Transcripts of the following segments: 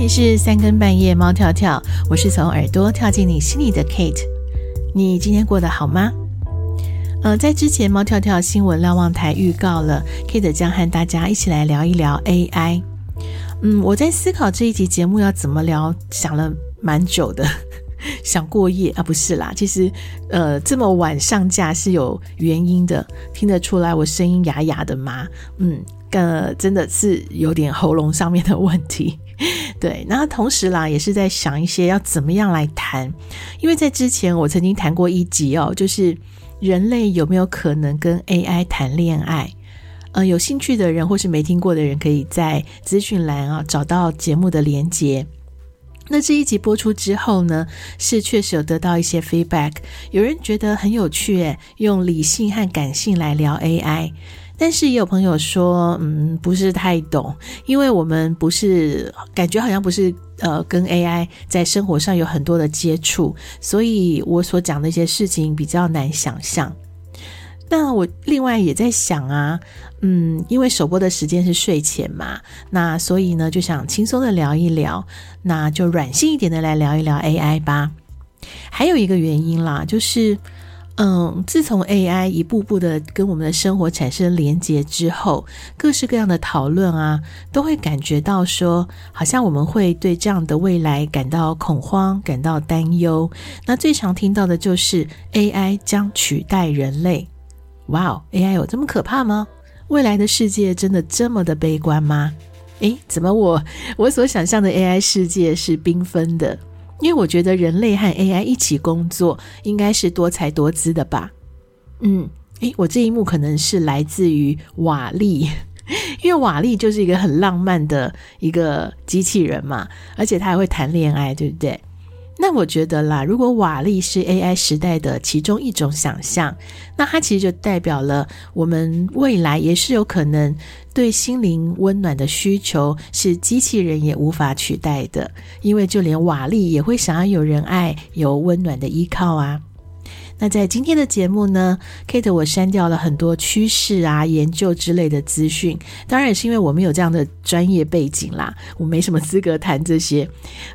里是三更半夜，猫跳跳，我是从耳朵跳进你心里的 Kate。你今天过得好吗？呃，在之前猫跳跳新闻瞭望台预告了，Kate 将和大家一起来聊一聊 AI。嗯，我在思考这一集节目要怎么聊，想了蛮久的，想过夜啊，不是啦，其实呃这么晚上架是有原因的，听得出来我声音哑哑的吗？嗯，呃，真的是有点喉咙上面的问题。对，然后同时啦，也是在想一些要怎么样来谈，因为在之前我曾经谈过一集哦，就是人类有没有可能跟 AI 谈恋爱？呃，有兴趣的人或是没听过的人，可以在资讯栏啊找到节目的连结。那这一集播出之后呢，是确实有得到一些 feedback，有人觉得很有趣，诶，用理性和感性来聊 AI。但是也有朋友说，嗯，不是太懂，因为我们不是感觉好像不是呃跟 AI 在生活上有很多的接触，所以我所讲的一些事情比较难想象。那我另外也在想啊，嗯，因为首播的时间是睡前嘛，那所以呢就想轻松的聊一聊，那就软性一点的来聊一聊 AI 吧。还有一个原因啦，就是。嗯，自从 AI 一步步的跟我们的生活产生连结之后，各式各样的讨论啊，都会感觉到说，好像我们会对这样的未来感到恐慌、感到担忧。那最常听到的就是 AI 将取代人类。哇哦，AI 有这么可怕吗？未来的世界真的这么的悲观吗？诶，怎么我我所想象的 AI 世界是缤纷的？因为我觉得人类和 AI 一起工作应该是多才多姿的吧。嗯，诶，我这一幕可能是来自于瓦力，因为瓦力就是一个很浪漫的一个机器人嘛，而且他还会谈恋爱，对不对？那我觉得啦，如果瓦力是 AI 时代的其中一种想象，那它其实就代表了我们未来也是有可能对心灵温暖的需求是机器人也无法取代的，因为就连瓦力也会想要有人爱、有温暖的依靠啊。那在今天的节目呢，Kate 我删掉了很多趋势啊、研究之类的资讯，当然也是因为我们有这样的专业背景啦，我没什么资格谈这些。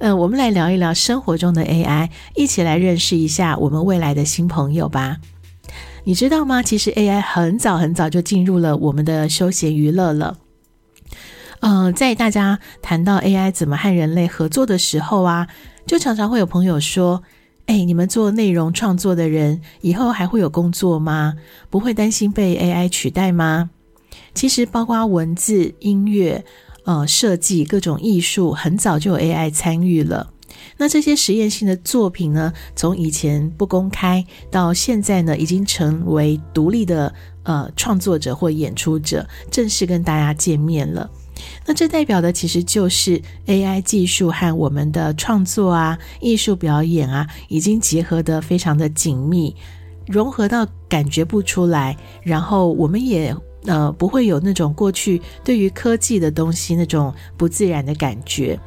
嗯，我们来聊一聊生活中的 AI，一起来认识一下我们未来的新朋友吧。你知道吗？其实 AI 很早很早就进入了我们的休闲娱乐了。呃，在大家谈到 AI 怎么和人类合作的时候啊，就常常会有朋友说。哎，你们做内容创作的人，以后还会有工作吗？不会担心被 AI 取代吗？其实，包括文字、音乐、呃，设计各种艺术，很早就有 AI 参与了。那这些实验性的作品呢，从以前不公开，到现在呢，已经成为独立的呃创作者或演出者，正式跟大家见面了。那这代表的其实就是 AI 技术和我们的创作啊、艺术表演啊，已经结合得非常的紧密，融合到感觉不出来。然后我们也呃不会有那种过去对于科技的东西那种不自然的感觉。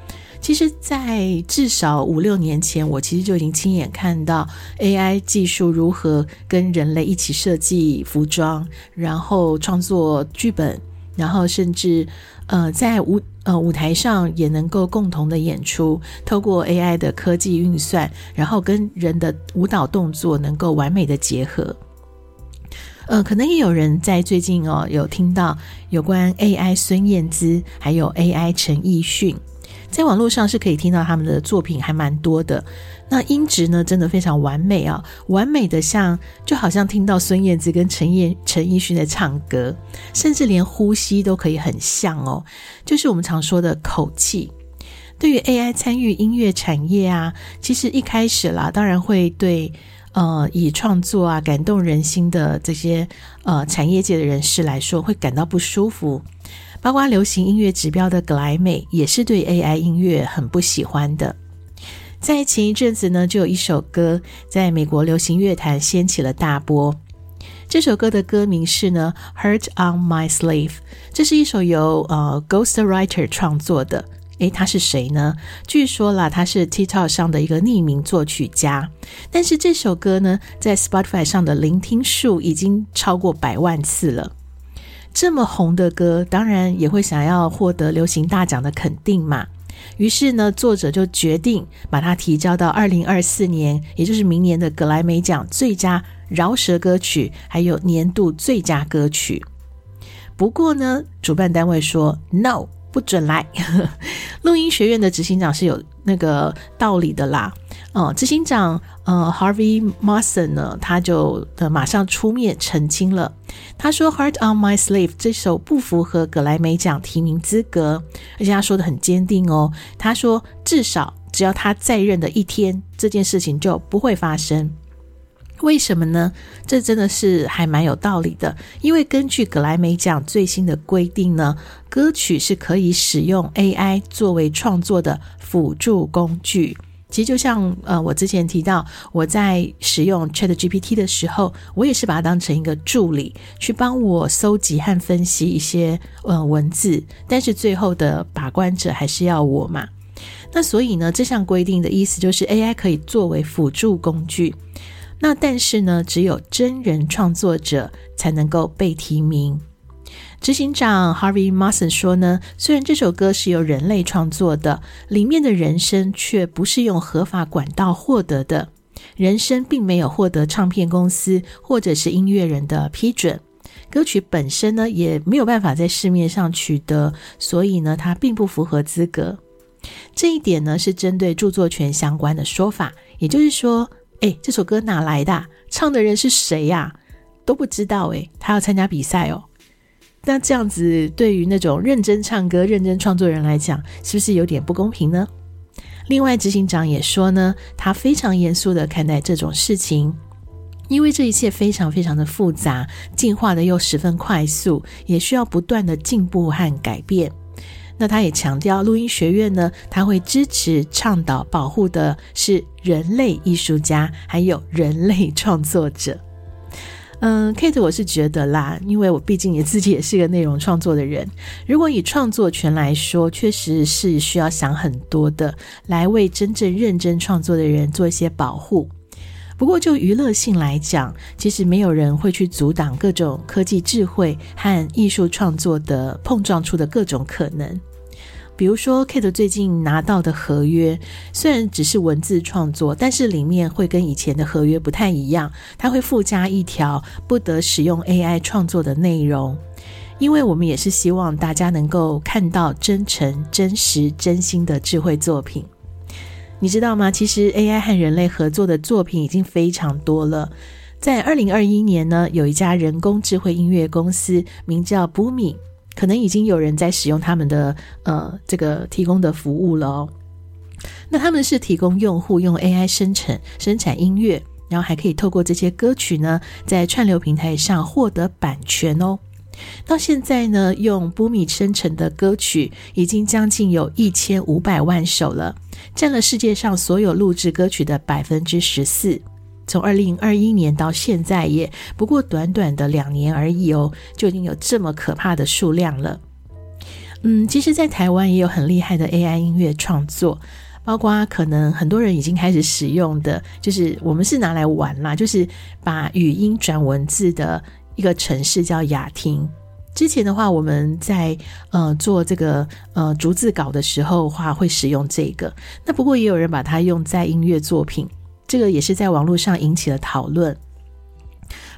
其实，在至少五六年前，我其实就已经亲眼看到 AI 技术如何跟人类一起设计服装，然后创作剧本。然后甚至，呃，在舞呃舞台上也能够共同的演出，透过 AI 的科技运算，然后跟人的舞蹈动作能够完美的结合。呃，可能也有人在最近哦有听到有关 AI 孙燕姿，还有 AI 陈奕迅。在网络上是可以听到他们的作品还蛮多的，那音质呢真的非常完美啊，完美的像就好像听到孙燕姿跟陈燕陈奕迅的唱歌，甚至连呼吸都可以很像哦，就是我们常说的口气。对于 AI 参与音乐产业啊，其实一开始啦，当然会对呃以创作啊感动人心的这些呃产业界的人士来说会感到不舒服。包括流行音乐指标的格莱美也是对 AI 音乐很不喜欢的。在前一阵子呢，就有一首歌在美国流行乐坛掀起了大波。这首歌的歌名是呢《Hurt on My Sleeve》，这是一首由呃 Ghostwriter 创作的。诶，他是谁呢？据说啦，他是 TikTok 上的一个匿名作曲家。但是这首歌呢，在 Spotify 上的聆听数已经超过百万次了。这么红的歌，当然也会想要获得流行大奖的肯定嘛。于是呢，作者就决定把它提交到二零二四年，也就是明年的格莱美奖最佳饶舌歌曲，还有年度最佳歌曲。不过呢，主办单位说 “no”。不准来！录音学院的执行长是有那个道理的啦。哦，执行长呃，Harvey Mason 呢，他就呃马上出面澄清了。他说，《Heart on My Sleeve》这首不符合格莱美奖提名资格，而且他说得很坚定哦。他说，至少只要他在任的一天，这件事情就不会发生。为什么呢？这真的是还蛮有道理的。因为根据格莱美奖最新的规定呢，歌曲是可以使用 AI 作为创作的辅助工具。其实就像呃，我之前提到，我在使用 ChatGPT 的时候，我也是把它当成一个助理，去帮我搜集和分析一些呃文字。但是最后的把关者还是要我嘛。那所以呢，这项规定的意思就是 AI 可以作为辅助工具。那但是呢，只有真人创作者才能够被提名。执行长 Harvey Mason 说呢，虽然这首歌是由人类创作的，里面的人声却不是用合法管道获得的，人声并没有获得唱片公司或者是音乐人的批准，歌曲本身呢也没有办法在市面上取得，所以呢，它并不符合资格。这一点呢是针对著作权相关的说法，也就是说。哎，这首歌哪来的？唱的人是谁呀？都不知道哎，他要参加比赛哦。那这样子，对于那种认真唱歌、认真创作人来讲，是不是有点不公平呢？另外，执行长也说呢，他非常严肃的看待这种事情，因为这一切非常非常的复杂，进化的又十分快速，也需要不断的进步和改变。那他也强调，录音学院呢，他会支持倡导保护的是人类艺术家，还有人类创作者。嗯，Kate，我是觉得啦，因为我毕竟也自己也是个内容创作的人，如果以创作权来说，确实是需要想很多的，来为真正认真创作的人做一些保护。不过，就娱乐性来讲，其实没有人会去阻挡各种科技智慧和艺术创作的碰撞出的各种可能。比如说，Kate 最近拿到的合约，虽然只是文字创作，但是里面会跟以前的合约不太一样，它会附加一条不得使用 AI 创作的内容，因为我们也是希望大家能够看到真诚、真实、真心的智慧作品。你知道吗？其实 AI 和人类合作的作品已经非常多了。在二零二一年呢，有一家人工智慧音乐公司，名叫 Boomy，可能已经有人在使用他们的呃这个提供的服务了哦。那他们是提供用户用 AI 生成生产音乐，然后还可以透过这些歌曲呢，在串流平台上获得版权哦。到现在呢，用 Boomy 生成的歌曲已经将近有一千五百万首了，占了世界上所有录制歌曲的百分之十四。从二零二一年到现在，也不过短短的两年而已哦，就已经有这么可怕的数量了。嗯，其实，在台湾也有很厉害的 AI 音乐创作，包括可能很多人已经开始使用的，就是我们是拿来玩啦，就是把语音转文字的。一个城市叫雅听。之前的话，我们在呃做这个呃逐字稿的时候话，会使用这个。那不过也有人把它用在音乐作品，这个也是在网络上引起了讨论。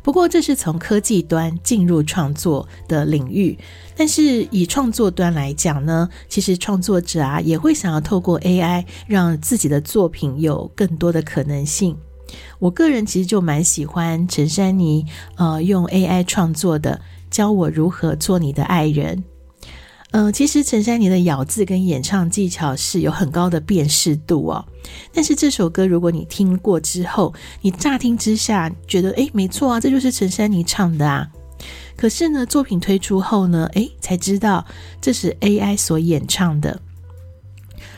不过这是从科技端进入创作的领域，但是以创作端来讲呢，其实创作者啊也会想要透过 AI 让自己的作品有更多的可能性。我个人其实就蛮喜欢陈珊妮，呃，用 AI 创作的《教我如何做你的爱人》。呃，其实陈珊妮的咬字跟演唱技巧是有很高的辨识度哦。但是这首歌如果你听过之后，你乍听之下觉得，诶，没错啊，这就是陈珊妮唱的啊。可是呢，作品推出后呢，诶，才知道这是 AI 所演唱的。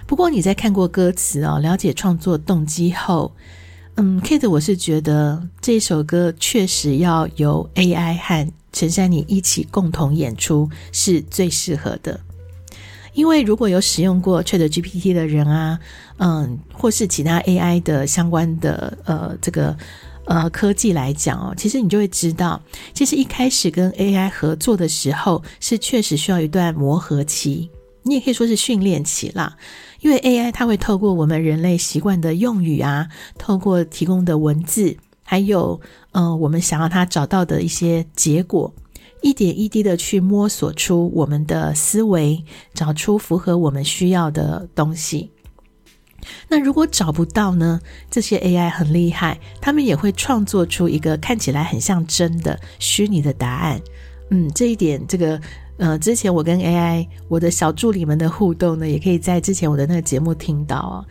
不过你在看过歌词哦，了解创作动机后，嗯，Kate，我是觉得这首歌确实要由 AI 和陈珊妮一起共同演出是最适合的。因为如果有使用过 ChatGPT 的人啊，嗯，或是其他 AI 的相关的呃这个呃科技来讲哦，其实你就会知道，其实一开始跟 AI 合作的时候是确实需要一段磨合期。你也可以说是训练期啦。因为 AI 它会透过我们人类习惯的用语啊，透过提供的文字，还有呃我们想要它找到的一些结果，一点一滴的去摸索出我们的思维，找出符合我们需要的东西。那如果找不到呢？这些 AI 很厉害，他们也会创作出一个看起来很像真的虚拟的答案。嗯，这一点，这个呃，之前我跟 AI 我的小助理们的互动呢，也可以在之前我的那个节目听到哦。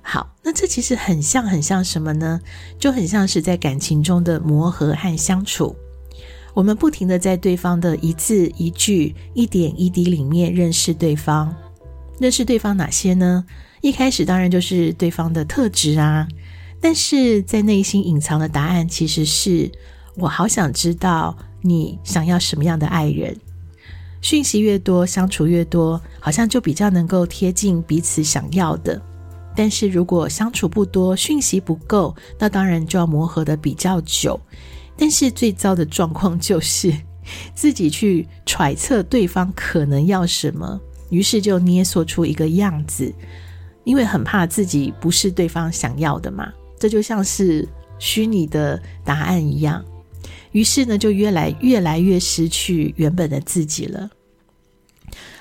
好，那这其实很像很像什么呢？就很像是在感情中的磨合和相处。我们不停的在对方的一字一句、一点一滴里面认识对方，认识对方哪些呢？一开始当然就是对方的特质啊，但是在内心隐藏的答案其实是我好想知道你想要什么样的爱人。讯息越多，相处越多，好像就比较能够贴近彼此想要的。但是如果相处不多，讯息不够，那当然就要磨合的比较久。但是最糟的状况就是 自己去揣测对方可能要什么，于是就捏塑出一个样子。因为很怕自己不是对方想要的嘛，这就像是虚拟的答案一样，于是呢，就越来越来越失去原本的自己了。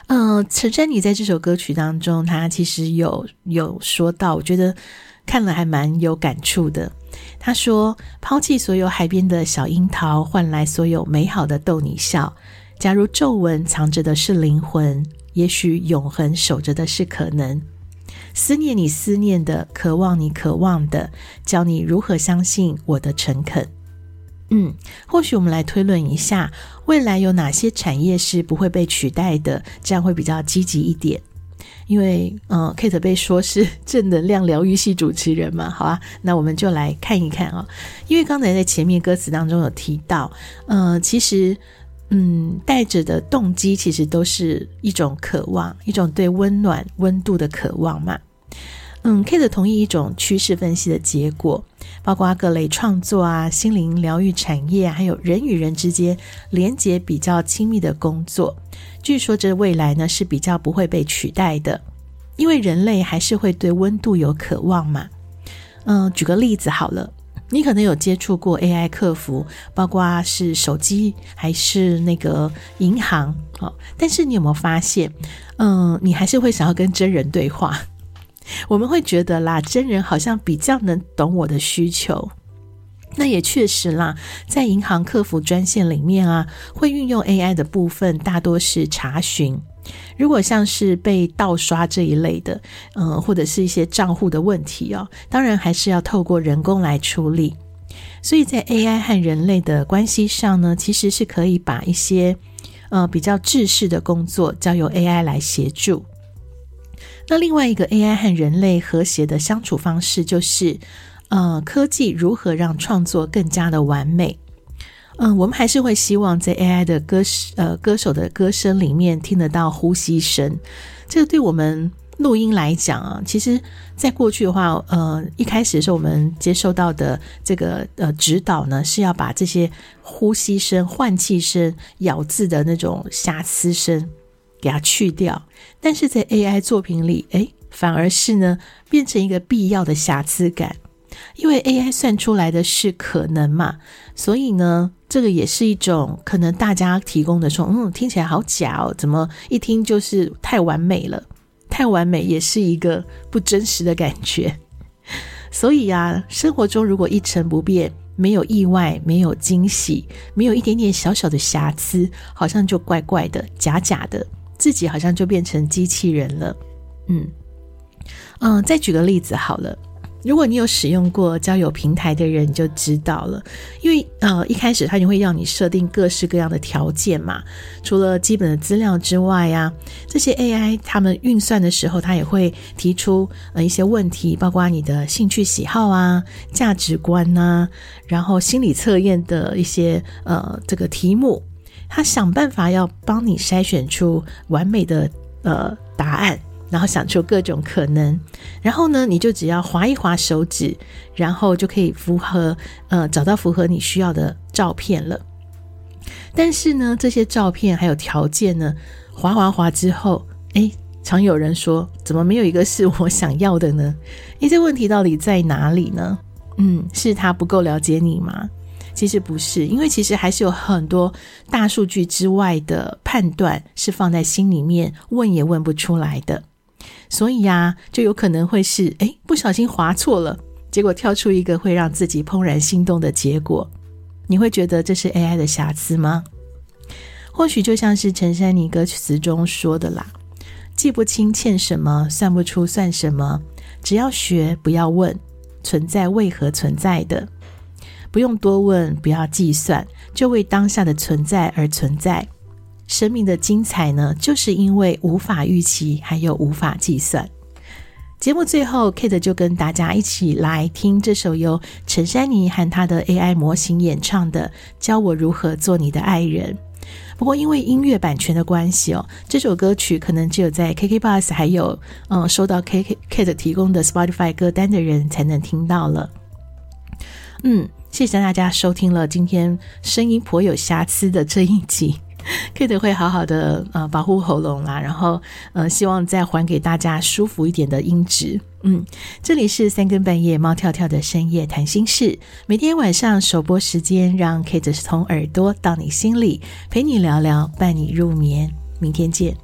嗯、呃，陈珊妮在这首歌曲当中，她其实有有说到，我觉得看了还蛮有感触的。她说：“抛弃所有海边的小樱桃，换来所有美好的逗你笑。假如皱纹藏着的是灵魂，也许永恒守着的是可能。”思念你思念的，渴望你渴望的，教你如何相信我的诚恳。嗯，或许我们来推论一下，未来有哪些产业是不会被取代的，这样会比较积极一点。因为，嗯、呃，Kate 被说是正能量疗愈系主持人嘛，好啊，那我们就来看一看啊、哦。因为刚才在前面歌词当中有提到，呃，其实。嗯，带着的动机其实都是一种渴望，一种对温暖温度的渴望嘛。嗯，Kate 同意一种趋势分析的结果，包括各类创作啊、心灵疗愈产业，还有人与人之间连接比较亲密的工作。据说这未来呢是比较不会被取代的，因为人类还是会对温度有渴望嘛。嗯，举个例子好了。你可能有接触过 AI 客服，包括是手机还是那个银行，哦，但是你有没有发现，嗯，你还是会想要跟真人对话？我们会觉得啦，真人好像比较能懂我的需求。那也确实啦，在银行客服专线里面啊，会运用 AI 的部分大多是查询。如果像是被盗刷这一类的，嗯，或者是一些账户的问题哦，当然还是要透过人工来处理。所以在 AI 和人类的关系上呢，其实是可以把一些呃比较制式的工作交由 AI 来协助。那另外一个 AI 和人类和谐的相处方式，就是呃科技如何让创作更加的完美。嗯，我们还是会希望在 AI 的歌呃歌手的歌声里面听得到呼吸声。这个对我们录音来讲啊，其实在过去的话，呃，一开始的时候我们接受到的这个呃指导呢，是要把这些呼吸声、换气声、咬字的那种瑕疵声给它去掉。但是在 AI 作品里，诶，反而是呢变成一个必要的瑕疵感。因为 AI 算出来的是可能嘛，所以呢，这个也是一种可能大家提供的说，嗯，听起来好假哦，怎么一听就是太完美了？太完美也是一个不真实的感觉。所以啊，生活中如果一成不变，没有意外，没有惊喜，没有一点点小小的瑕疵，好像就怪怪的，假假的，自己好像就变成机器人了。嗯嗯，再举个例子好了。如果你有使用过交友平台的人，就知道了。因为呃，一开始他就会要你设定各式各样的条件嘛。除了基本的资料之外呀，这些 AI 他们运算的时候，他也会提出呃一些问题，包括你的兴趣喜好啊、价值观呐，然后心理测验的一些呃这个题目，他想办法要帮你筛选出完美的呃答案。然后想出各种可能，然后呢，你就只要划一划手指，然后就可以符合呃找到符合你需要的照片了。但是呢，这些照片还有条件呢，划划划之后，哎，常有人说，怎么没有一个是我想要的呢？哎，这问题到底在哪里呢？嗯，是他不够了解你吗？其实不是，因为其实还是有很多大数据之外的判断是放在心里面，问也问不出来的。所以呀，就有可能会是，诶，不小心划错了，结果跳出一个会让自己怦然心动的结果。你会觉得这是 AI 的瑕疵吗？或许就像是陈珊妮歌词中说的啦，记不清欠什么，算不出算什么，只要学，不要问，存在为何存在的，不用多问，不要计算，就为当下的存在而存在。生命的精彩呢，就是因为无法预期，还有无法计算。节目最后，Kate 就跟大家一起来听这首由陈珊妮和她的 AI 模型演唱的《教我如何做你的爱人》。不过，因为音乐版权的关系哦，这首歌曲可能只有在 KKBOX 还有嗯收到 KK Kate 提供的 Spotify 歌单的人才能听到了。嗯，谢谢大家收听了今天声音颇有瑕疵的这一集。Kate 会好好的呃保护喉咙啦，然后呃希望再还给大家舒服一点的音质。嗯，这里是三更半夜猫跳跳的深夜谈心事，每天晚上首播时间，让 Kate 从耳朵到你心里，陪你聊聊，伴你入眠。明天见。